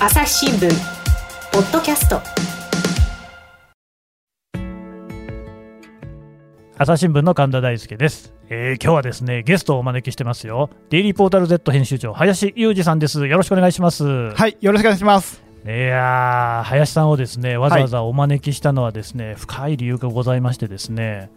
朝日新聞ポッドキャスト。朝日新聞の神田大輔です、えー今日はですねゲストをお招きしてますよ。デイリーポータル Z 編集長林裕二さんです。よろしくお願いします、はい、よろしくお願いします。いやー林さんをですねわざわざお招きしたのはですね、深い理由がございましてですね。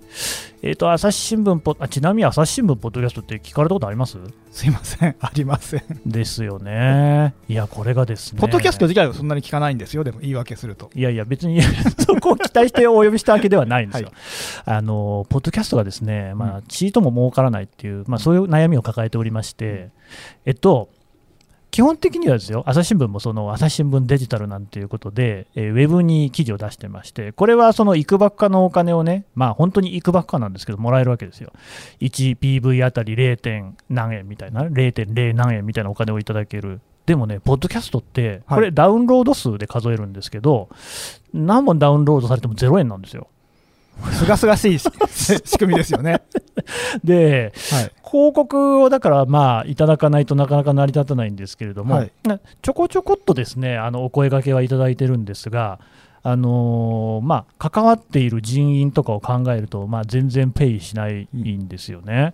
えっ、と朝日新聞ポあちなみに朝日新聞ポッドキャストって聞かれたことあります？すいません、ありません。ですよね。い。やこれがですね。ポッドキャスト自体はそんなに聞かないんですよ、でも言い訳すると。いやいや、別に そこを期待してお呼びしたわけではないんですよ。はあのポッドキャストがですね、まうあ、チートも儲からないっていう、まあ、そういう悩みを抱えておりまして、えっと、基本的にはですよ、朝日新聞もその朝日新聞デジタルなんていうことで、えーウェブに記事を出してまして、これはそのいくばくかのお金をね、まあ本当にいくばくかなんですけど、もらえるわけですよ。1PV あたり 0. 点何円みたいな、0.0何円みたいなお金をいただける。でもね、ポッドキャストって、これダウンロード数で数えるんですけど、何本ダウンロードされても0円なんですよ。すがすがしいし 仕組みですよね。で、はい。広告をだからまあいただかないとなかなか成り立たないんですけれども、はいなちょこちょこっとですねあのお声掛けはいただいてるんですが、あのーまあ、関わっている人員とかを考えると、まあ、全然ペイしないんですよね。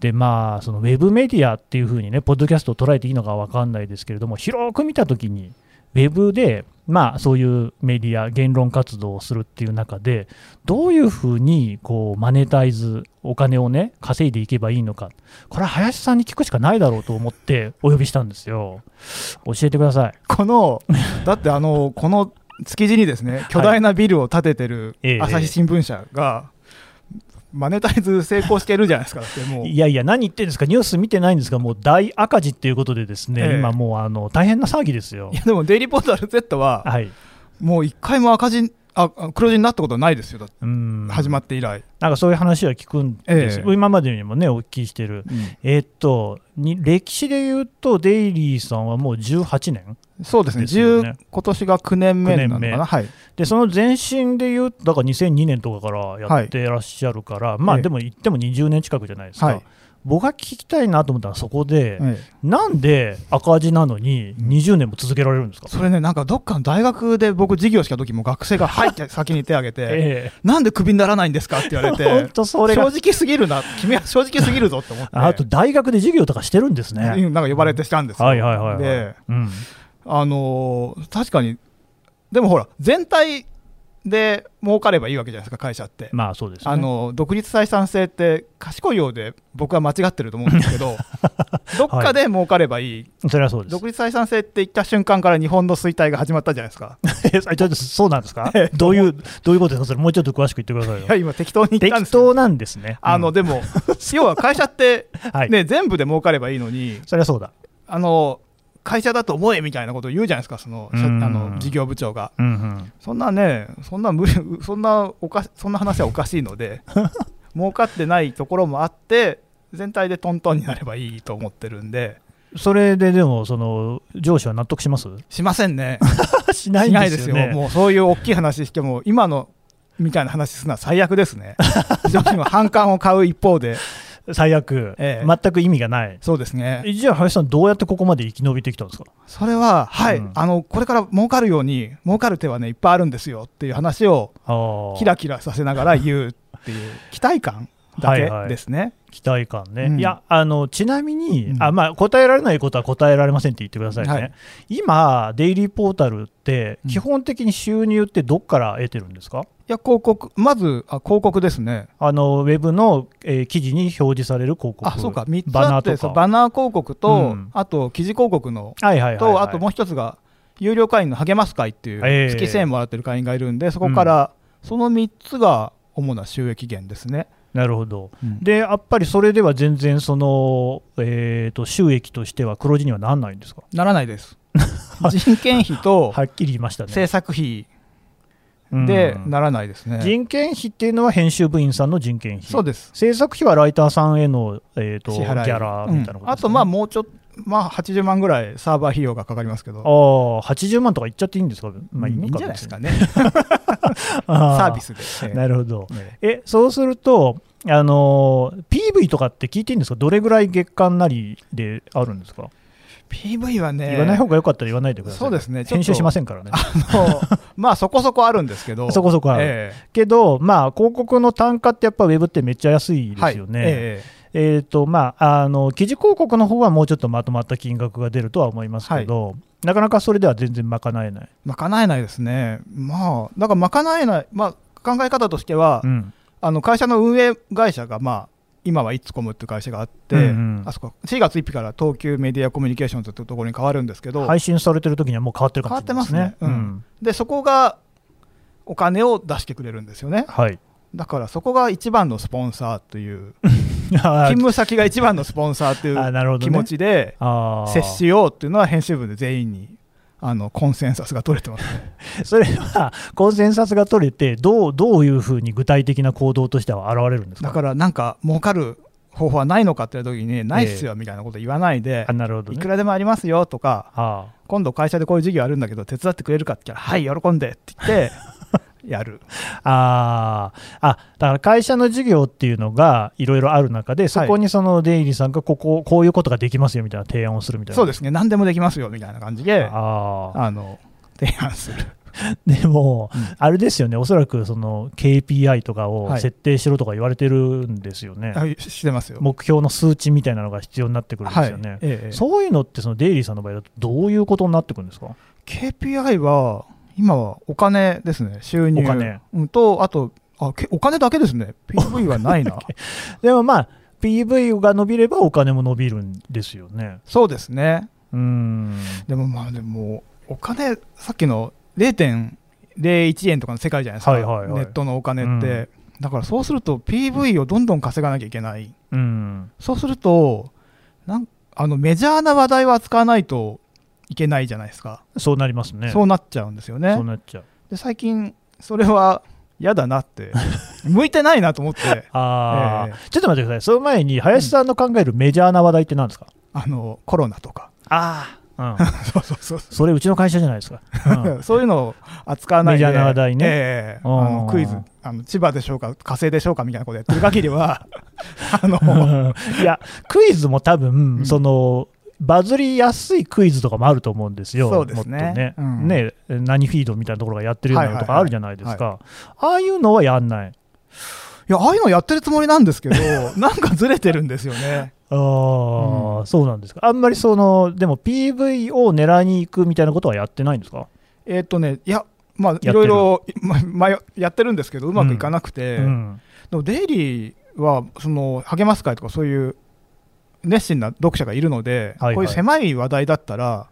でまあ、そのウェブメディアっていうふうにね、ポッドキャストを捉えていいのか分かんないですけれども、広く見たときに、ウェブで、まあ、そういうメディア、言論活動をするっていう中で、どういうふうにこうマネタイズ、お金をね、稼いでいけばいいのか、これは林さんに聞くしかないだろうと思ってお呼びしたんですよ。教えてください。この、だってあの、この築地にですね、巨大なビルを建ててるええ朝日新聞社が、マネタイズ成功してるじゃないですか。いやいや、何言ってるんですか、ニュース見てないんですが、もう大赤字っていうことで、ですね、ええ。今もうあの大変な騒ぎですよ。い。やでも、デイリーポータル Z は、はい、もう一回も赤字、ああ黒字になったことないですよ、だって。うん。始まって以来。なんかそういう話は聞くんです、ええ。今までにもね、お聞きしてる、えーっとに歴史で言うと、デイリーさんはもう18年そうですね、ですよね。10今年が9年目なの9年目。かな、はい、で、その前身で言うと、だから2002年とかからやってらっしゃるから、まあええ。でも言っても20年近くじゃないですか。はい僕が聞きたいなと思ったらそこで、ええ。なんで赤字なのに20年も続けられるんですか、それね、なんかどっかの大学で僕、授業した時も学生が入って先に手挙げて、えなんでクビにならないんですかって言われえ本て、当それ正が直すぎるな、君は正直すぎるぞって思って、あと大学で授業とかしてるんですね。うんなんか呼ばれてしたんですよ。はいはいはい、はい。で、うん、あのー確かに、でもほら、全体で儲かればいいわけじゃないですか、会社って。まあそうですね。あの独立採算性って賢いようで僕は間違ってると思うんですけど どっかで儲かればいい、それはそうです。独立採算性って言った瞬間から日本の衰退が始まったじゃないですか えちょっとそうなんですか？ええどういう、どういうことですか？それもうちょっと詳しく言ってくださいよ。いや今適当に言ったんです適当なんですね。うんあのでも要は会社って、はい、ね、全部で儲かればいいのにそれはそうだ。あの会社だと思えみたいなことを言うじゃないですかそのあの事業部長が。うんうん。そんなねそんな無理 そんなおかしそんな話はおかしいので 儲かってないところもあって全体でトントンになればいいと思ってるんで。それででも、その上司は納得します？しませんね。しないですよね。もうそういう大きい話しても、今のみたいな話するのは最悪ですね、上司の反感を買う一方で、最悪、ええ。全く意味がない。そうですね、えじゃあ、林さん、どうやってここまで生き延びてきたんですか？それは、はい、うん。あのこれから儲かるように、儲かる手はね、いっぱいあるんですよっていう話をキラキラさせながら言うっていう、期待感だけはい。はいですね。期待感ね、うん。いやあのちなみに、うん。あまあ、答えられないことは答えられませんって言ってくださいね、はい。今、デイリーポータルって、うん。基本的に収入ってどっから得てるんですか、いや、広告、まずあ広告ですね。あのウェブの、えー記事に表示される広告、あ、そうか、3つバナあって、ーバナー広告と、うん。あと記事広告のはいはいはいはい。と、あともう一つが、有料会員の励ます会っていう、ええ月1000円もらってる会員がいるんで、そこから、その3つが主な収益源ですね。なるほど、うんでやっぱりそれでは全然その、えー、と収益としては黒字にはならないんですか、ならないです。人件費とはっきり言いましたね。制作費うんでならないですね。人件費っていうのは編集部員さんの人件費、そうです。制作費はライターさんへの、えー、とギ支払いャラみたいなことね、うんあと、まあ、もうちょっと、まあ、80万ぐらいサーバー費用がかかりますけど、ああ、80万とか言っちゃっていいんですか、まあ、いいんじゃないですかね、サ あー。ビスで。ええ。なるほど。ええ、そうすると、あのー PV とかって聞いていいんですか、どれぐらい月間なりであるんですか、PV はね、言わない方が良かったら言わないでください。そうですね。編集しませんからね。あの まあそこそこあるんですけど、そこそこある。えけど、まあ、広告の単価ってやっぱウェブってめっちゃ安いえですよね。はい。ええーとまあ、あの記事広告の方はもうちょっとまとまった金額が出るとは思いますけど、なかなかそれでは全然賄えない。え賄えないですね、まあ、だから賄えない、まあ、考え方としては、うんあの会社の運営会社が、まあ、今はイッツコムっていう会社があって、うんうんあそこ4月1日から東急メディアコミュニケーションズというところに変わるんですけど、配信されてる時にはもう変わってるかもしれないですね。変わってますねうんでそこがお金を出してくれるんですよね。はい。だからそこが一番のスポンサーという、あ勤務先が一番のスポンサーといあう気持ちで接しようっていうのは編集部で全員にあのコンセンサスが取れてますね。それはコンセンサスが取れてどう、どういうふうに具体的な行動としては現れるんですか？だからなんか儲かる方法はないのかって言った時に、ないっすよみたいなこと言わないであ、なるほどね。いくらでもありますよとか、あ今度会社でこういう事業あるんだけど手伝ってくれるかって言ったら、はい、喜んでって言って やる。あーあ、だから会社の事業っていうのがいろいろある中で、そこにそのデイリーさんがここ、こういうことができますよみたいな提案をするみたいな。そうですね、何でもできますよみたいな感じで、あー。あの提案する。でも、うん。あれですよね、おそらくその KPI とかをはい。設定しろとか言われてるんですよね、はいしてますよ。目標の数値みたいなのが必要になってくるんですよね。ええ。そういうのって、そのデイリーさんの場合だと、どういうことになってくるんですか？KPI は今はお金ですね、収入お金うんと、あとあけお金だけですね、PV はないな。でもまあ、PV が伸びればお金も伸びるんですよね。そうですね、うーん。でもまあ、でも、お金、さっきの0.01円とかの世界じゃないですか、はいはいはいネットのお金って。だからそうすると PV をどんどん稼がなきゃいけない。うん。そうすると、なんあのメジャーな話題を扱わないといけないじゃないですか。そうなりますね。そうなっちゃうんですよね。そう。なっちゃう。で最近、それは嫌だなって、向いてないなと思って、ああ、えちょっと待ってください。その前に、林さんの考えるメジャーな話題って何ですか、あのコロナとか、ああ、うん。そうそうそうそれうちの会社じゃないですか。うん。そういうのを扱わないで、メジャーな話題ね。ええ。あうん。のクイズ。あの、千葉でしょうか、火星でしょうかみたいなことやってる限りは、あの。いや、クイズも多分、うん。その、バズりやすいクイズとかもあると思うんですよ、そうですね。ね,、うん。ね何フィードみたいなところがやってるようなのとかあるじゃないですか、ああいうのはやんない、いや、ああいうのやってるつもりなんですけど、なんかずれてるんですよね。あーうん。そうなんですか、あんまりその、でも PV を狙いに行くみたいなことはやってないんですか、えーっとね、いや、まあ、いろいろ、ままやってるんですけど、うまくいかなくて、うん。でもデイリーは、その、励ます会とかそういう熱心な読者がいるので、はいはい。こういう狭い話題だったら、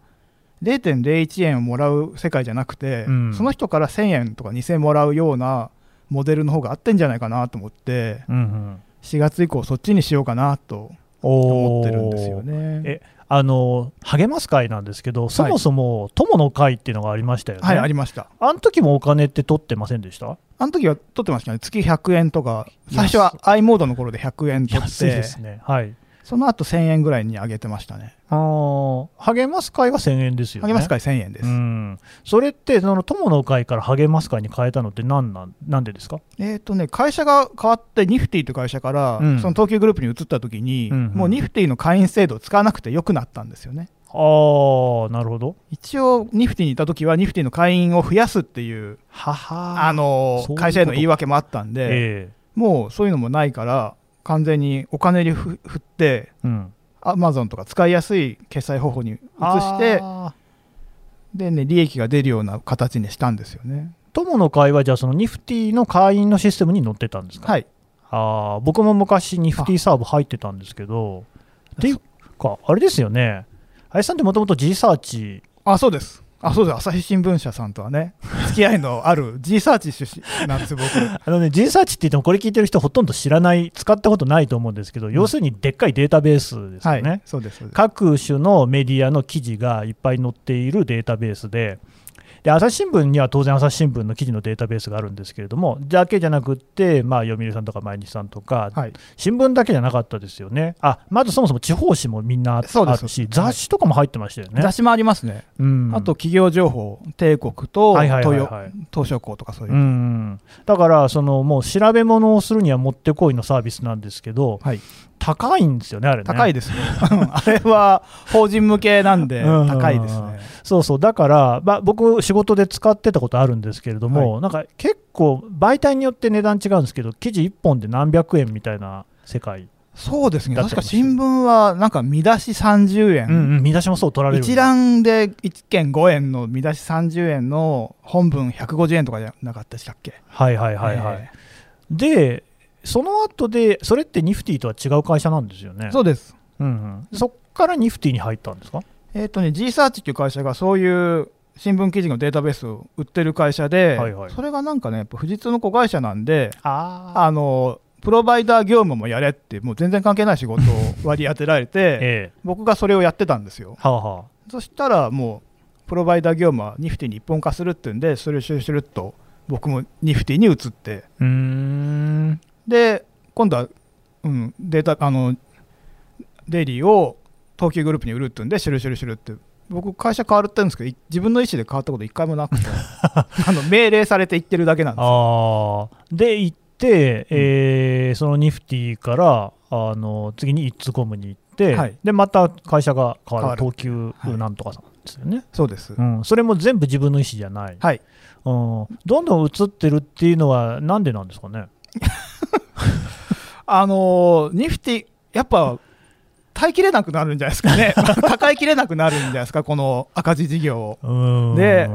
0.01円をもらう世界じゃなくて、うん。その人から1000円とか2000円もらうようなモデルの方が合ってんじゃないかなと思って、うんうん。4月以降、そっちにしようかなと思ってるんですよね。えあの励ます会なんですけど、そもそも友の会っていうのがありましたよね、はい、ありました。あの時もお金って取ってませんでした？あの時は取ってましたね、月100円とか、最初は i モードの頃で100円取っ安いでて、すね。はいその後1000円ぐらいに上げてましたね。あー励ます会は1000円ですよね。励ます会1000円です。うん、それって、その友の会から励ます会に変えたのって何なん、なんでですか？えっ、とね、会社が変わって、ニフティという会社から、うんその東急グループに移った時に、うんうんもうニフティの会員制度を使わなくてよくなったんですよね。あー、なるほど。一応、ニフティにいた時は、ニフティの会員を増やすっていう、ははあの会社への言い訳もあったんで、えもうそういうのもないから、完全にお金にふ振って、アマゾンとか使いやすい決済方法に移して、でね、利益が出るような形にしたんですよね。友の会は、じゃあ、そのニフティの会員のシステムに載ってたんですか、はい。あー僕も昔、ニフティサーブ入ってたんですけど、っていうか、あれですよね、林さんってもともと G サーチ、あ、そうです。あ、そうです。朝日新聞社さんとはね、付き合いのある G サーチ出身なんです、僕。あのね、G サーチって言っても、これ聞いてる人、ほとんど知らない、使ったことないと思うんですけど、要するにでっかいデータベースですよね。そうです各種のメディアの記事がいっぱい載っているデータベースで、で朝日新聞には当然、朝日新聞の記事のデータベースがあるんですけれども、だけじゃなくって、まあ、読売さんとか毎日さんとか、はい。新聞だけじゃなかったですよね、あまずそもそも地方紙もみんなあるし、雑誌とかも入ってましたよね。雑誌もありますね。うんあと、企業情報、帝国とはいはい東証港とかそういうう。ん、だからそのもう調べ物をするにはもってこいのサービスなんですけど、はい。高いんですよね、あれね。高いですよ。あれは法人向けなんでうん。高いですね。そうそう、だから、まあ、僕、仕事で使ってたことあるんですけれども、なんか結構、媒体によって値段違うんですけど、記事1本で何百円みたいな世界、そうですね。確か新聞はなんか見出し30円、うんうん、見出しもそう取られる一覧で1件5円の見出し30円の本文150円とかじゃなかったでしたっけ？はいはいはいはい。え。で、その後で、それってニフティとは違う会社なんですよね？えそうです。うんうん、そっからニフティに入ったんですか？えっ、とね G サーチっていう会社がそういう新聞記事のデータベースを売ってる会社で、はいはい。それがなんかねやっぱ富士通の子会社なんでああのプロバイダー業務もやれってもう全然関係ない仕事を 割り当てられてええ。僕がそれをやってたんですよ。はあはそしたらもうプロバイダー業務はニフティに一本化するっていうんでそれをシュルシュルっと僕もニフティに移って。うーんで今度は、うん、データあのデイリーを東急グループに売るっていうんでシュルシュルシュルって。僕会社変わってるんですけどい自分の意思で変わったこと一回もなくて。あの命令されて行ってるだけなんですよ。で行って、えーそのニフティからあの次にイッツコムに行って、はい。でまた会社が変わる東急なんとかさんですよね、そうです、うん、それも全部自分の意思じゃない、はい。うん、どんどん移ってるっていうのはなんでなんですかね？あのーニフティやっぱ耐えきれなくなるんじゃないですかね。抱えきれなくなるんじゃないですかこの赤字事業を。うん。で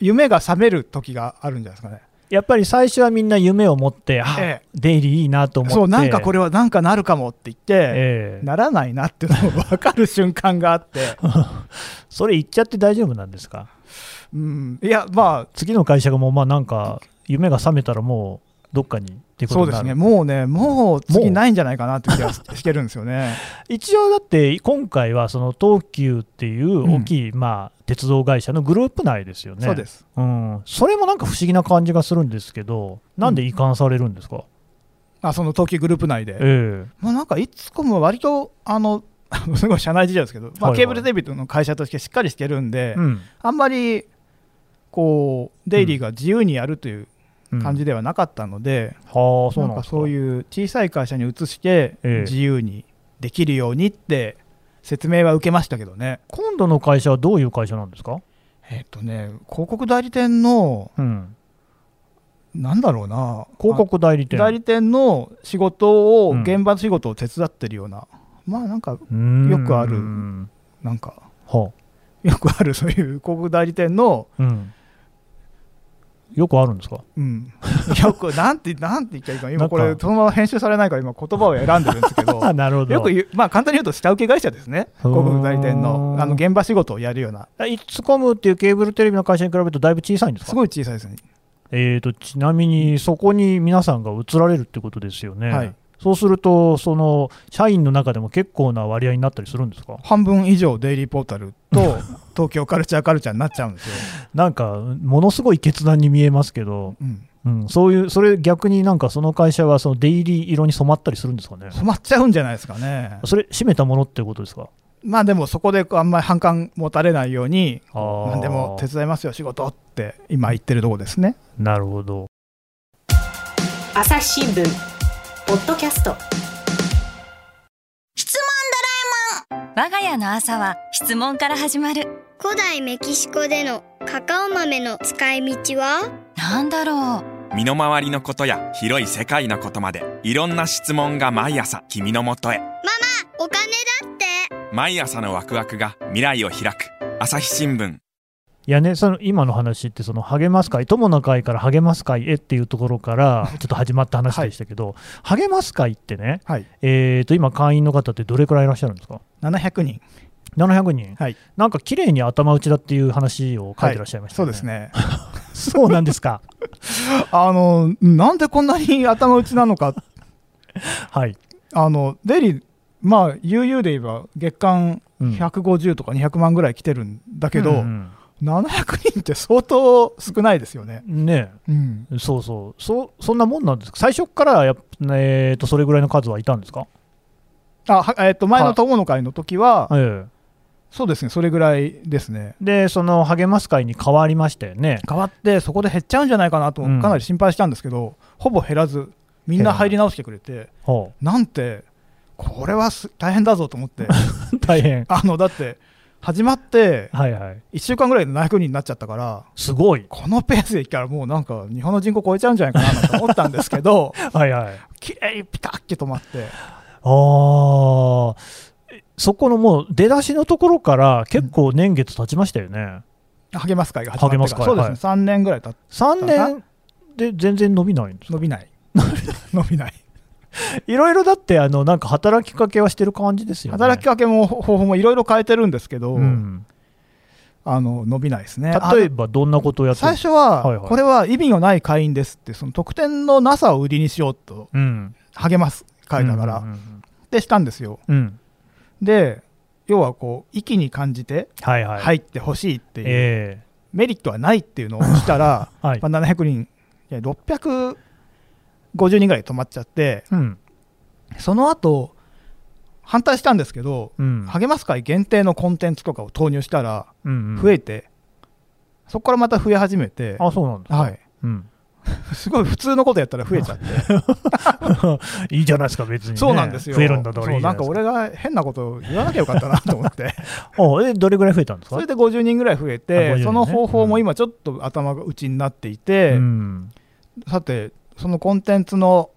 夢が覚める時があるんじゃないですかね。やっぱり最初はみんな夢を持って、あえデイリーいいなと思って、そうなんかこれはなんかなるかもって言って、ええ。ならないなっていうのが分かる瞬間があって、それ言っちゃって大丈夫なんですか？うん、いやまあ次の会社がもうまあなんか夢が覚めたらもうどっかにっていうことになる。そうですね。もうねもう次ないんじゃないかなって気がし してるんですよね。一応だって今回はその東急っていう大きい、まあ鉄道会社のグループ内ですよね。そうです。うん、それもなんか不思議な感じがするんですけど、なんで移管されるんですか、あその東急グループ内で、ええ。もうなんかいつこも割とあの すごい社内事情ですけど、まあ、ケーブルテレビの会社としてしっかりしてるんで、うん。あんまりこうデイリーが自由にやるといううん感じではなかったので、はあ、そうなんか。そういう小さい会社に移してええ。自由にできるようにって説明は受けましたけどね。今度の会社はどういう会社なんですか、えっ、とね広告代理店のうん、なんだろうな。広告代理店。あ代理店の仕事を、うん。現場の仕事を手伝ってるような。まあなんかよくある。なんか。はよくあるそういう広告代理店のあうん、よくあるんですか？うん、よくなんてなんて言っちゃいいか今これそのまま編集されないから今言葉を選んでるんですけど。あ なるほど。よくまあ簡単に言うと下請け会社ですね。広告代理店のあの現場仕事をやるような。イッツコムっていうケーブルテレビの会社に比べるとだいぶ小さいんですか？すごい小さいですね。えー、とちなみにそこに皆さんが移られるってことですよね、はいそうすると、その社員の中でも結構な割合になったりするんですか？半分以上デイリーポータルと 東京カルチャーカルチャーになっちゃうんですよ、なんか、ものすごい決断に見えますけど、うん、うん、そういう、それ逆になんかその会社はそのデイリー色に染まったりするんですかね、染まっちゃうんじゃないですかね。それ、閉めたものってことですか？まあでもそこであんまり反感持たれないように何でも手伝いますよ仕事って今言ってるとこですね。なるほど。朝日新聞ポッドキャスト。我が家の朝は質問から始まる。古代メキシコでのカカオ豆の使い道は？なんだろう。身の回りのことや広い世界のことまでいろんな質問が毎朝君のもとへお金だって。毎朝のワクワクが未来を開く。朝日新聞いやね、その今の話って、その励ます会、友の会から励ます会へっていうところから、ちょっと始まった話でしたけど、励ます会ってね、はい。えー、と今、会員の方ってどれくらいいらっしゃるんですか？700人。700人、はい。なんか綺麗に頭打ちだっていう話を書いてらっしゃいましたよそうですね。そうなんですか？あのなんでこんなに頭打ちなのか。はい。あのデイリーまあ悠々で言えば月間うん。150とか200万ぐらい来てるんだけど、うん700人って相当少ないですよね。うんね。うん、そうそう。そう、そんなもんなんですか、最初からやっ、えー、とそれぐらいの数はいたんですか、あはえっと前の友の会の時は、えそうですね、それぐらいですね。えで、その励ます会に変わりましたよね。変わって、そこで減っちゃうんじゃないかなと、うん。かなり心配したんですけど、ほぼ減らず、みんな入り直してくれて、ほなんて、これはす大変だぞと思って。大変。あのだって始まってはいはい。1週間ぐらいで700人になっちゃったからすごい。このペースでいったらもうなんか日本の人口超えちゃうんじゃないかなと思ったんですけど はいはい。きれいにピタッて止まって。ああ、えそこのもう出だしのところから結構年月経ちましたよね。励ます会が始まってから。そうですね、3年ぐらい経って3年で全然伸びないんですか？伸びない。伸びない いろいろだって、あの、なんか働きかけはしてる感じですよね。働きかけも方法もいろいろ変えてるんですけど、うん。あの伸びないですね例えばどんなことをやってる？最初は、はいはいこれは意味のない会員ですってその得点のなさを売りにしようとうん。励ます会だから、うんうんってしたんですようんうん。で要はこう息に感じて。入ってほしいっていう、えメリットはないっていうのをしたら、え はい。まあ、700人いや650人ぐらい止まっちゃってうん。その後反対したんですけど、うん。励ます会限定のコンテンツとかを投入したらうんうん増えて、そこからまた増え始めて、あ、そうなんだ。はい、うん。すごい普通のことやったら増えちゃって、いいじゃないですか、別に、ね。そうなんですよ増えるんだそうなんか俺が変なことを言わなきゃよかったなと思って おえ、どれぐらい増えたんですか？それで50人ぐらい増えあ50て、人ねその方法も今ちょっと頭が内になっていて、うん。さてそのコンテンツの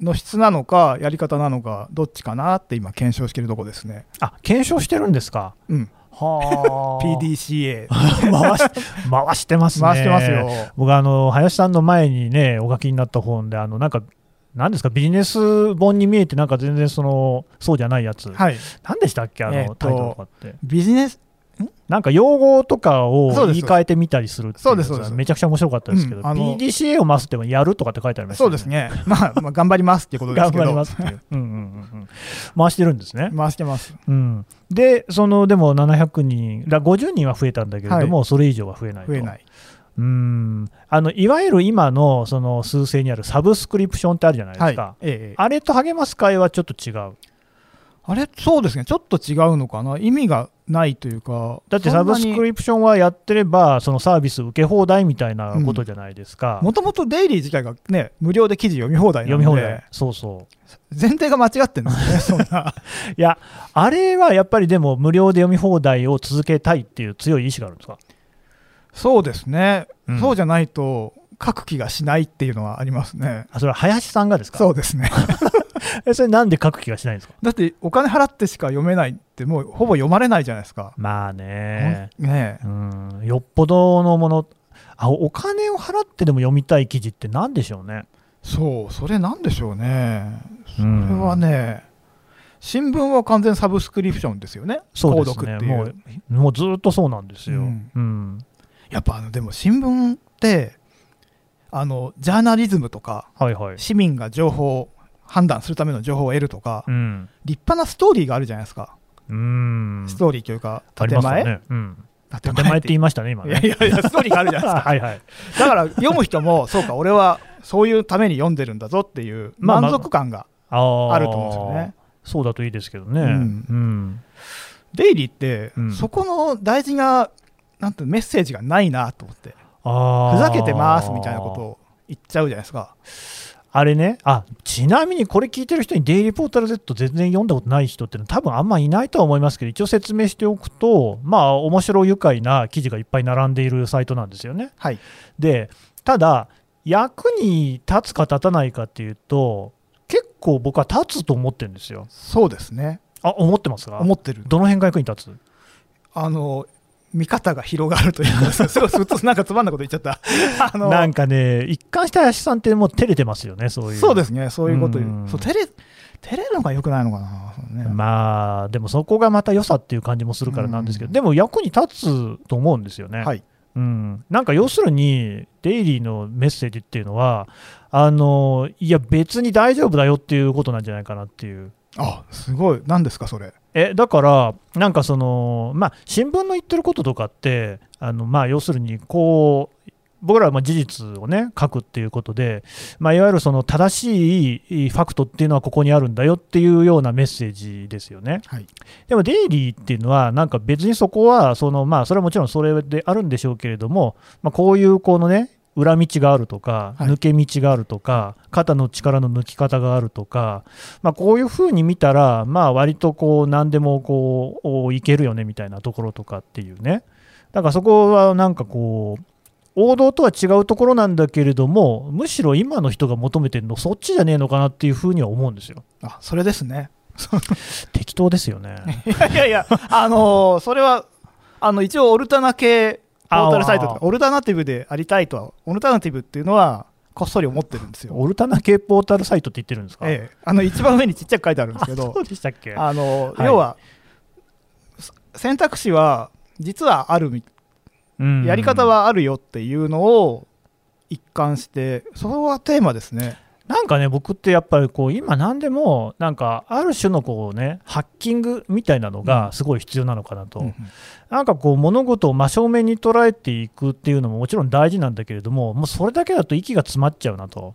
の質なのかやり方なのかどっちかなって今検証してるとこですね、あ、検証してるんですか？うん、はあ。PDCA 回し回してますね。回してますよ。僕あの林さんの前にねお書きになった本であのなんか何ですか？ビジネス本に見えてなんか全然そのそうじゃないやつ、はい。何でしたっけ？あの、えーとタイトルとかって。ビジネスなんか用語とかを言い換えてみたりするっていそうですめちゃくちゃ面白かったですけど、うん PDCA を回すってやるとかって書いてありましたよそうですね、まあ、まあ頑張りますっていうことです頑けど。張りますっていう、うんうんうんうん、回してるんですね、回してます。うん、でそのでも700人だ50人は増えたんだけれども、それ以上は増えないと。増えない。うん。あのいわゆる今のその数勢にあるサブスクリプションってあるじゃないですか、はい。ええあれと励ます会はちょっと違う。あれそうですね。ちょっと違うのかな。意味がないというかだってサブスクリプションはやってれば、そのサービス受け放題みたいなことじゃないですか。もともとデイリー自体がね無料で記事読み放題な読み放題。そうそう。前提が間違ってるんですよね いや、あれはやっぱりでも無料で読み放題を続けたいっていう強い意志があるんですか？そうですね、うん。そうじゃないと書く気がしないっていうのはありますね。あそれは林さんがですか？そうですね えそれなんで書く気がしないんですか？だってお金払ってしか読めないってもうほぼ読まれないじゃないですか、まあね。ねえうん、よっぽどのものあ、お金を払ってでも読みたい記事って何でしょうね。そうそれなんでしょうねそれうんはね新聞は完全サブスクリプションですよねそうですね。購読っていうもう、ずっとそうなんですよ。ううんん。やっぱあのでも新聞ってあのジャーナリズムとかはいはい。市民が情報を判断するための情報を得るとか、うん。立派なストーリーがあるじゃないですか、うん。ストーリーというか建前？うん。建建前って言いましたね、今いやいね。やいやストーリーがあるじゃないですか はいはい。だから読む人も そうか俺はそういうために読んでるんだぞっていうまあまあ満足感があると思うんですよね。そうだといいですけどね。ううんん。デイリーって、うんそこの大事ななんてメッセージがないなと思ってふざけてますみたいなことを言っちゃうじゃないですかあれね、あちなみにこれ聞いてる人にデイリーポータル Z 全然読んだことない人ってのは多分あんまいないとは思いますけど、一応説明しておくと、まあ、面白愉快な記事がいっぱい並んでいるサイトなんですよね。はい。で、ただ、役に立つか立たないかっていうと、結構僕は立つと思ってるんですよ。そうですね。あ、思ってますか？思ってる。どの辺が役に立つ？あの見方が広がるというか すごいなんかつまんなこと言っちゃった。あのなんかね、一貫した林さんってもう照れてますよね、そういう。そうですねそういうこと言う。うん。そう照れ照れるのが良くないのかな、ね。まあ、でもそこがまた良さっていう感じもするからなんですけど、うんでも役に立つと思うんですよね。はい。うん、なんか要するに、デイリーのメッセージっていうのは、あのいや、別に大丈夫だよっていうことなんじゃないかなっていう。あすごい。何ですかそれ？えだから、なんかその、まあ、新聞の言ってることとかって、あのまあ、要するにこう、僕らはまあ事実をね、書くっていうことで、まあ、いわゆるその正しいファクトっていうのはここにあるんだよっていうようなメッセージですよね。はい。でもデイリーっていうのは、なんか別にそこはその、まあ、それはもちろんそれであるんでしょうけれども、まあ、こういうこのね、裏道があるとか、はい抜け道があるとか、肩の力の抜き方があるとか、まあ、こういうふうに見たら、まあ割とこう何でもこうおいけるよねみたいなところとかっていうね、だからそこはなんかこう、王道とは違うところなんだけれども、むしろ今の人が求めてるの、そっちじゃねえのかなっていうふうには思うんですよ。あそれですね。適当ですよね。い やいやいや、あのーそれはあの一応、オルタナ系ポータルサイトとあか、オルタナティブでありたいとは、オルタナティブっていうのは、こっそり思ってるんですよ。オルタナ系ポータルサイトって言ってるんですか、ええ、あの一番上にちっちゃく書いてあるんですけど そ、うでしたっけ？あのはい。要は、選択肢は実はあるみ、うん。やり方はあるよっていうのを一貫して、それはテーマですね。なんかね、僕ってやっぱりこう今、なんでも、なんかある種のこう、ね、ハッキングみたいなのがすごい必要なのかなと、うんうん。なんかこう、物事を真正面に捉えていくっていうのももちろん大事なんだけれども、もうそれだけだと息が詰まっちゃうなと、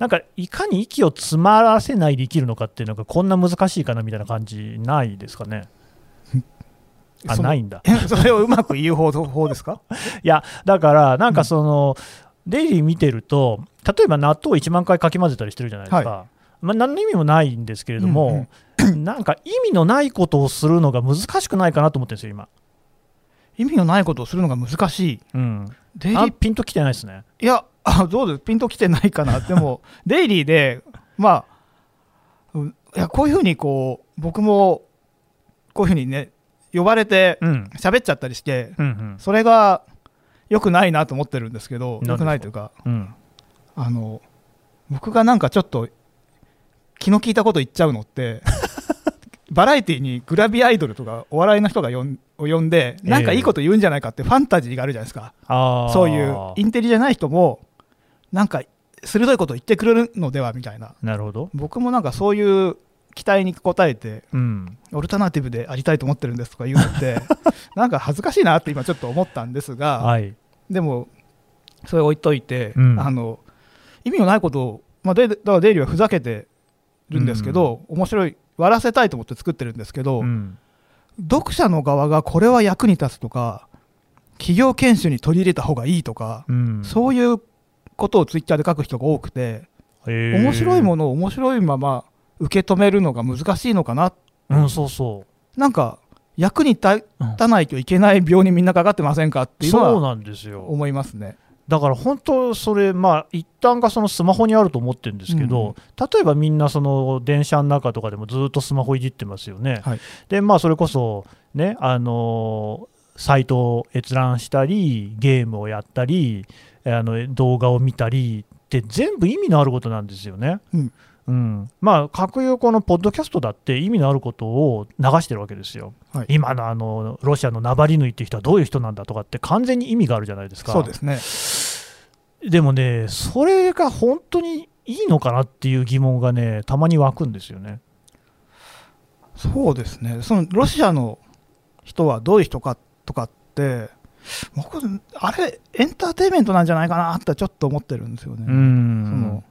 なんかいかに息を詰まらせないで生きるのかっていうのが、こんな難しいかなみたいな感じ、ないですかね。あないんだ。えそれをうまく言う方法ですか？いや、だから、なんかその、デイリー見てると、例えば納豆を1万回かき混ぜたりしてるじゃないですか。まあ、何の意味もないんですけれども、なんか意味のないことをするのが難しくないかなと思ってるんですよ、今。意味のないことをするのが難しい。うん、デイリーあピンときてないですね。いや、あどうです、ピンときてないかな、でも、デイリーで、まあ、うんいやこういうふうにこう、僕もこういうふうにね、呼ばれてうん、喋っちゃったりして、うん、うんそれが良くないなと思ってるんですけど、なんでしょう良くないというか、うん。あの僕がなんかちょっと気の利いたこと言っちゃうのって、バラエティにグラビアアイドルとかお笑いの人が呼んを呼んで、なんかいいこと言うんじゃないかってファンタジーがあるじゃないですか。あーそういうインテリじゃない人も、なんか鋭いこと言ってくれるのではみたいな、なるほど。僕もなんかそういう期待に応えて、うん。オルタナティブでありたいと思ってるんですとか言うのって、なんか恥ずかしいなって今ちょっと思ったんですが、はい。でも、それ置いといて、うん。あの意味のないことを、まあ、デイだからデイリーはふざけてるんですけど、面白い、笑わせたいと思って作ってるんですけど、うん。読者の側がこれは役に立つとか、企業研修に取り入れた方がいいとか、うん。そういうことをツイッターで書く人が多くて、面白いものを面白いまま受け止めるのが難しいのかな、うん、そうそなんか役に立う。うんたないといけない病にみんなかかってませんかっていうのそうはなんですよ。思いますね。だから本当、それ、まあ、一旦がそのスマホにあると思ってるんですけど、例えばみんなその電車の中とかでもずっとスマホいじってますよね。はいで、まあ、それこそ、ね、あのサイトを閲覧したり、ゲームをやったり、あの動画を見たりって、全部意味のあることなんですよね。うんうんまあ、各有このポッドキャストだって意味のあることを流してるわけですよ。はい今のあのロシアのナバリヌイっていう人はどういう人なんだとかって完全に意味があるじゃないですか。そうですね。でもね、それが本当にいいのかなっていう疑問がね、たまに湧くんですよね。そうですね。そのロシアの人はどういう人かとかって、僕、あれ、エンターテインメントなんじゃないかなってちょっと思ってるんですよね。うそんの。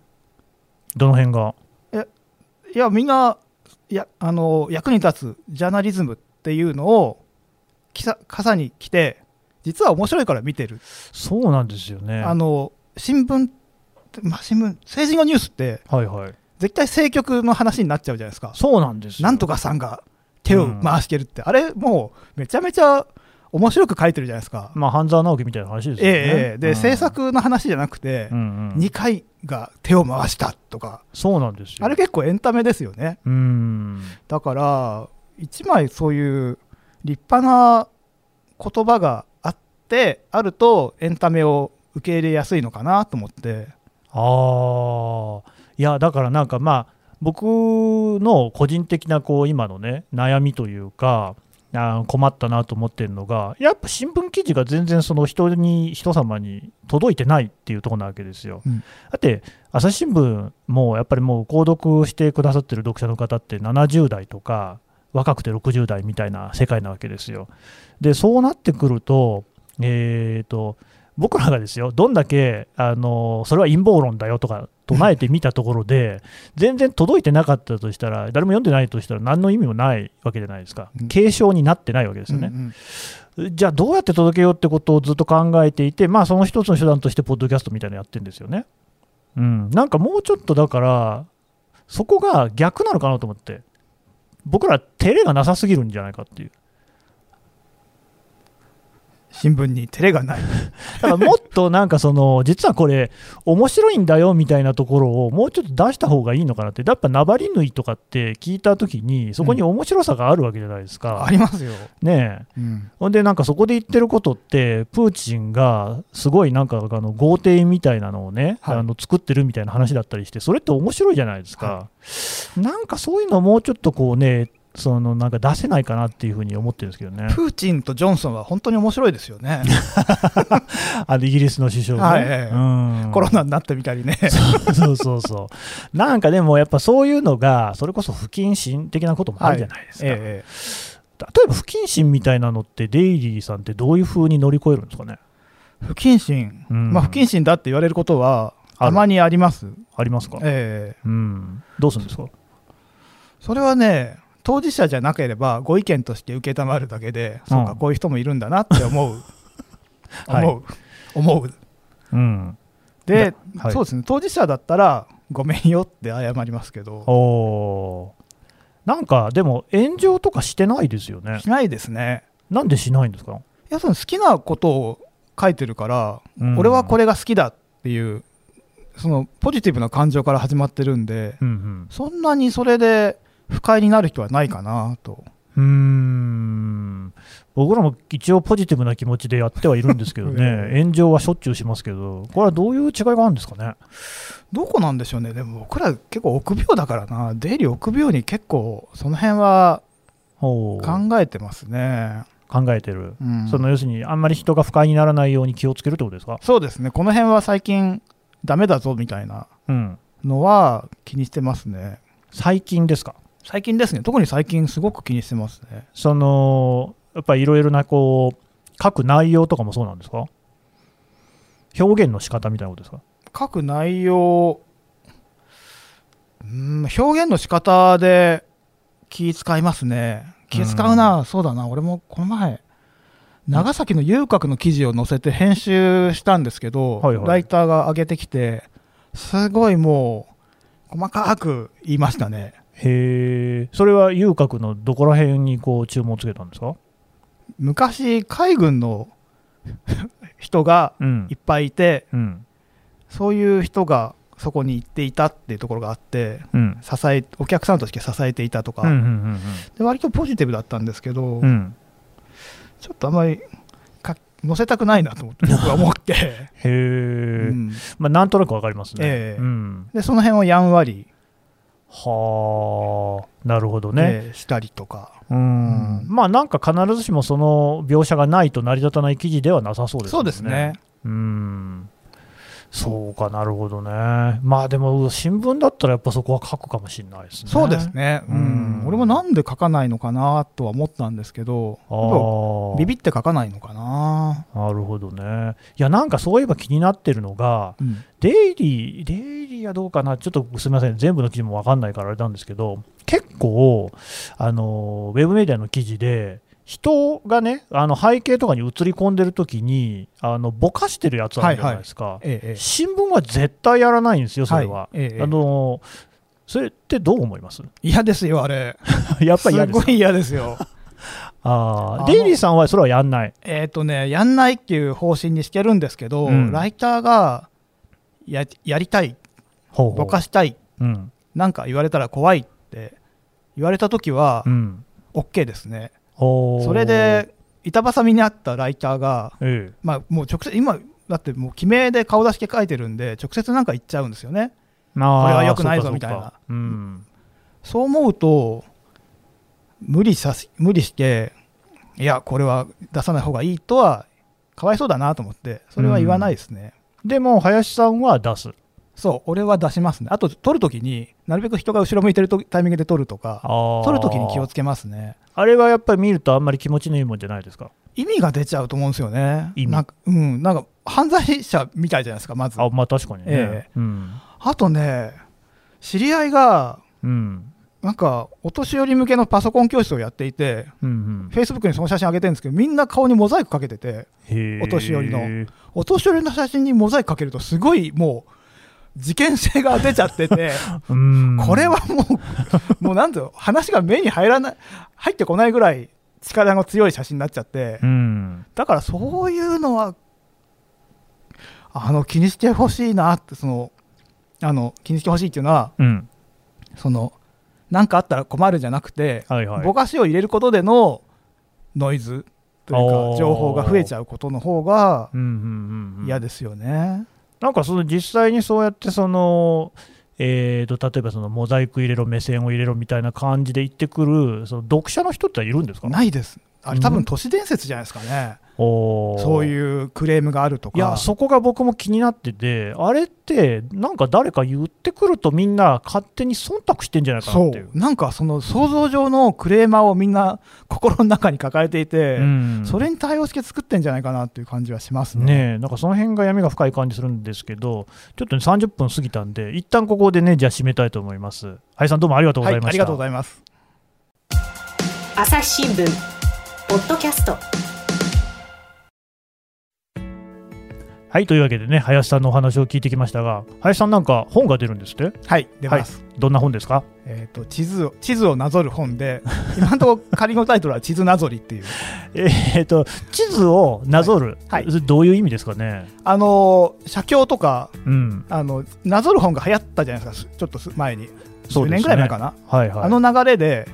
どの辺が？いや、みんな、いや、あの、役に立つジャーナリズムっていうのを、傘に来て、実は面白いから見てる。そうなんですよね。あの、新聞まあ、新聞、政治のニュースって、はいはい。絶対政局の話になっちゃうじゃないですか。そうなんですよ。なんとかさんが手を回してるって、あれ、もう、めちゃめちゃ面白く書いてるじゃないですか。まあ、半沢直樹みたいな話ですよね。ええええで、うん制作の話じゃなくて、うんうん2回が手を回したとか、そうなんですよ。あれ結構エンタメですよね。うん。だから、1枚そういう立派な言葉があって、あるとエンタメを受け入れやすいのかなと思って、ああ、いや、だからなんかまあ、僕の個人的なこう今のね、悩みというか、あー困ったなと思ってるのが、やっぱ新聞記事が全然その人に、人様に届いてないっていうところなわけですよ。うんだって、朝日新聞もやっぱりもう購読してくださってる読者の方って70代とか、若くて60代みたいな世界なわけですよ。で、そうなってくると、えーと、僕らがですよ、どんだけ、あのそれは陰謀論だよとか唱えてみたところで、全然届いてなかったとしたら、誰も読んでないとしたら、何の意味もないわけじゃないですかうん、継承になってないわけですよね。うんうんじゃあどうやって届けようってことをずっと考えていて、まあ、その一つの手段として、ポッドキャストみたいなのやってるんですよね。うん、なんかもうちょっとだから、そこが逆なのかなと思って、僕ら、照れがなさすぎるんじゃないかっていう。新聞に照れがない。だからもっとなんかその、実はこれ、面白いんだよみたいなところをもうちょっと出した方がいいのかなって、やっぱナバリヌイとかって聞いたときに、そこに面白さがあるわけじゃないですか。ありますよ。ねえうん。ほんで、なんかそこで言ってることって、プーチンがすごいなんかあの豪邸みたいなのをね、はいあの作ってるみたいな話だったりして、それって面白いじゃないですか。なんかそういうのもうちょっとこうね、そのなんか出せないかなっていうふうに思ってるんですけどね、プーチンとジョンソンは本当に面白いですよね。あのイギリスの首相ね、はいはいはいうんコロナになってみたりね。そうそうそう。なんかでもやっぱそういうのが、それこそ不謹慎的なこともあるじゃないですか。はいえ例えば不謹慎みたいなのって、デイリーさんってどういうふうに乗り越えるんですかね？え不謹慎、うんまあ、不謹慎だって言われることはたまにあります。ありますか、ええうん。どうするんですか？それはね、当事者じゃなければご意見として受けたまるだけで、そうか、うんこういう人もいるんだなって思う、はい。思う、思う。うん。で、そうですね、当事者だったら、ごめんよって謝りますけど、おー。なんかでも炎上とかしてないですよね。し。ないですね。なんでしないんですか、いや、その好きなことを書いてるから、うん。俺はこれが好きだっていう、そのポジティブな感情から始まってるんで、うん。そんなにそれで不快になる人はないかなと。うん、僕らも一応ポジティブな気持ちでやってはいるんですけどね、え 炎上はしょっちゅうしますけど、これはどういう違いがあるんですかね？どこなんでしょうね、でも僕ら結構臆病だからな、出入り臆病に結構、その辺は考えてますね。考えてる、うん。その要するにあんまり人が不快にならないように気をつけるってことですか、そうですね、この辺は最近、ダメだぞみたいなうん、のは気にしてますね。最近ですか、最近ですね、特に最近、すごく気にしてますね。そのやっぱりいろいろなこう書く内容とかもそうなんですか、表現の仕方みたいなことですか、書く内容、うん、表現の仕方で気使いますね。気使うな、そうだな、俺もこの前、長崎の遊郭の記事を載せて編集したんですけど、はいはいライターが上げてきて、すごいもう、細かく言いましたね。へえ、それは遊郭のどこら辺にこう注文をつけたんですか、昔、海軍の 人がうん。いっぱいいて、うん。そういう人がそこに行っていたっていうところがあって、うん。支えお客さんとして支えていたとか、うんうんで割とポジティブだったんですけど、うん。うんちょっとあんまりか載せたくないなと思って 僕は思って、へえ、うん。まあ、なんとなくわかりますね。ええ。うん、でその辺をやんわり、はあ、なるほどね。えーしたりとか、うん。うん。まあなんか必ずしもその描写がないと成り立たない記事ではなさそうですそようですね。うんそうかなるほどね。まあでも新聞だったらやっぱそこは書くかもしれないですね。そうですね、うんうん俺もなんで書かないのかなとは思ったんですけど、ビビって書かないのかな。なるほどね。いやなんかそういえば気になってるのが、うんデイリー、デイリーはどうかな、ちょっとすみません、全部の記事も分かんないからあれなんですけど、結構、あのウェブメディアの記事で、人がね、あの背景とかに映り込んでるときにあの、ぼかしてるやつあるじゃないですか、ええええ。新聞は絶対やらないんですよ、それは。はいええ。あのそれってどう思います？嫌ですよ、あれ。やっぱり嫌ですか？すごい嫌ですよ。ああデイリーさんはそれはやんない？えっ、とね、やんないっていう方針にしてるんですけど、うん。ライターがややりたい、ぼかしたい、うん。なんか言われたら怖いって言われたときはう、ん、OK ですね。それで、板挟みにあったライターが、ええまあ、もう直接、今、だってもう記名で顔出して書いてるんで、直接なんか言っちゃうんですよね。これは良くないぞみたいなそうかうんそう思うと、無理さし無理して、いや、これは出さない方がいいとは、かわいそうだなと思って、それは言わないですね。でも林さんは出す。そう、俺は出しますね。あと、撮るときになるべく人が後ろ向いてるとタイミングで撮るとか、撮撮るときに気をつけますね。あれはやっぱり見るとあんまり気持ちのいいもんじゃないですか？意味が出ちゃうと思うんですよね。意味なんか、うん、なんか、犯罪者みたいじゃないですか、まず。ああまあ確かにね。えうん。とね、知り合いが、うん。なんかお年寄り向けのパソコン教室をやっていて、フェイスブックにその写真上げてるんですけど、みんな顔にモザイクかけてて、お年寄りのお年寄りの写真にモザイクかけると、すごいもう、事件性が出ちゃってて、うん。これはもう、もうなんだろう、話が目に入らない、入ってこないぐらい力の強い写真になっちゃってう、ん。だからそういうのは、あの気にしてほしいなって、その、あの気にしてほしいっていうのは、うん。その、なんかあったら困るじゃなくて、はいはい。ぼかしを入れることでのノイズというか、情報が増えちゃうことの方が嫌ですよね。なんかその実際にそうやってその、えー、と例えばそのモザイク入れろ、目線を入れろみたいな感じで言ってくるその読者の人っているんですか？ないです。あれ、多うん。分都市伝説じゃないですかね、そういうクレームがあるとか。いやそこが僕も気になってて、あれって、なんか誰か言ってくると、みんな勝手に忖度してんじゃないかなそっていうう。なんかその想像上のクレーマーをみんな心の中に抱えていて、うんそれに対応して作ってんじゃないかなっていう感じはしますね。ねえなんかその辺が闇が深い感じするんですけど、ちょっとね、30分過ぎたんで、一旦ここでね、じゃあ締めたいと思います。林さん、どうもありがとうごはい、ざいました。ありがとうございます。朝日新聞ポッドキャストはい、というわけでね、林さんのお話を聞いてきましたが、林さんなんか本が出るんですって？はい、出ます。どんな本ですか？えっ、と地図を地図をなぞる本で、今のところ仮のタイトルは地図なぞりっていう。えー、と、地図をなぞる、はいはいどういう意味ですかね？あのー写経とかうん、あのなぞる本が流行ったじゃないですか、ちょっとす前に、10そうね年ぐらい前かな、はいはい。あの流れで、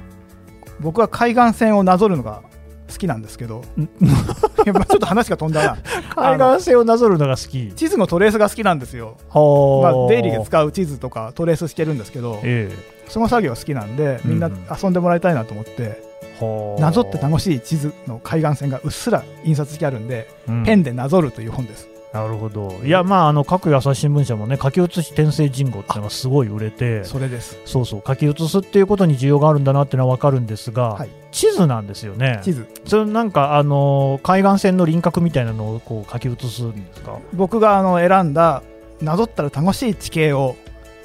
僕は海岸線をなぞるのが好きなんですけど、い やまあちょっと話が飛んだな、海岸線をなぞるのが好き。地図のトレースが好きなんですよ、はまあ、デイリーで使う地図とかトレースしてるんですけど、えその作業好きなんで、みんなうん遊んでもらいたいなと思って、えはあ。なぞって楽しい地図の海岸線がうっすら印刷してあるんで、うん。ペンでなぞるという本です。なるほど。いや、まあ、あの各朝日新聞社もね、書き写し転生人語っていうのがすごい売れて、それです。そうそう、書き写すっていうことに需要があるんだなっていうのは分かるんですが、はい地図なんですよね。地図。それなんか、あの海岸線の輪郭みたいなのをこう書き写すんですか？僕があの選んだなぞったら楽しい地形を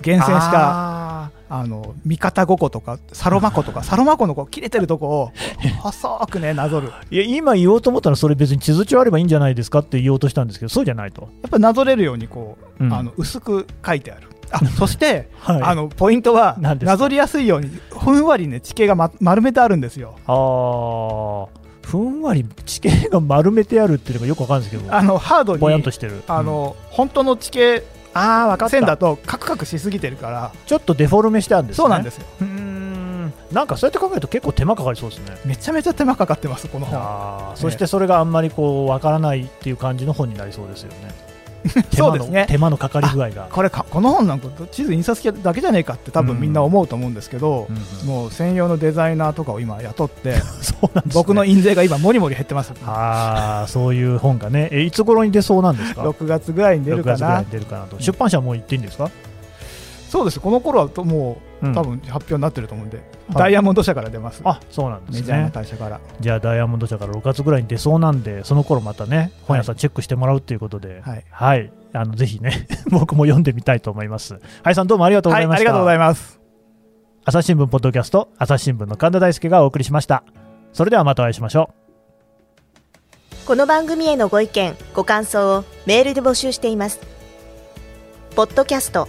厳選したあの三方五湖とかサロマ湖とかサロマ湖のこう切れてるとこを 細くねなぞる。やいや今言おうと思ったらそれ別に地図帳あればいいんじゃないですかって言おうとしたんですけどそうじゃないと、っぱりなぞれるようにこう、うん。あの薄く書いてある。あそして、はい、あのポイントはなぞりやすいようにふんわりね地形が、ま、丸めてあるんですよ。あー。ふんわり地形が丸めてあるっていうのがよくわかるんですけど。あのハードにぼやんとしてる。あの、本当の地形ああ分かった。線だとカクカクしすぎてるからちょっとデフォルメしてあるんですね。そうなんですよ。うーん。なんかそうやって考えると結構手間かかりそうですね。めちゃめちゃ手間かかってますこの本。あーそしてそれがあんまりこうわからないっていう感じの本になりそうですよね そうですね。手間のかかり具合が。これかこの本なんか地図印刷系だけじゃねえかって多分みんな思うと思うんですけど、うんうん。もう専用のデザイナーとかを今雇って そうなんですね。僕の印税が今もりもり減ってます。ああそういう本がね。えいつ頃に出そうなんですか？6月ぐらいに出る6かな。出るかなと。出版社はもう言っていいんですか、そうですこの頃はともううん。多分発表になってると思うんで、ダイヤモンド社から出ます。あそうなんですメジャーなね会社から。じゃあダイヤモンド社から6月ぐらいに出そうなんでその頃またね本屋さんチェックしてもらうということではい、はい、あのぜひね 僕も読んでみたいと思います。はいさんどうもありがとうごはい、ざいました、ありがとうございます。朝日新聞ポッドキャスト朝日新聞の神田大輔がお送りしました。それではまたお会いしましょう。この番組へのご意見ご感想をメールで募集しています。ポッドキャスト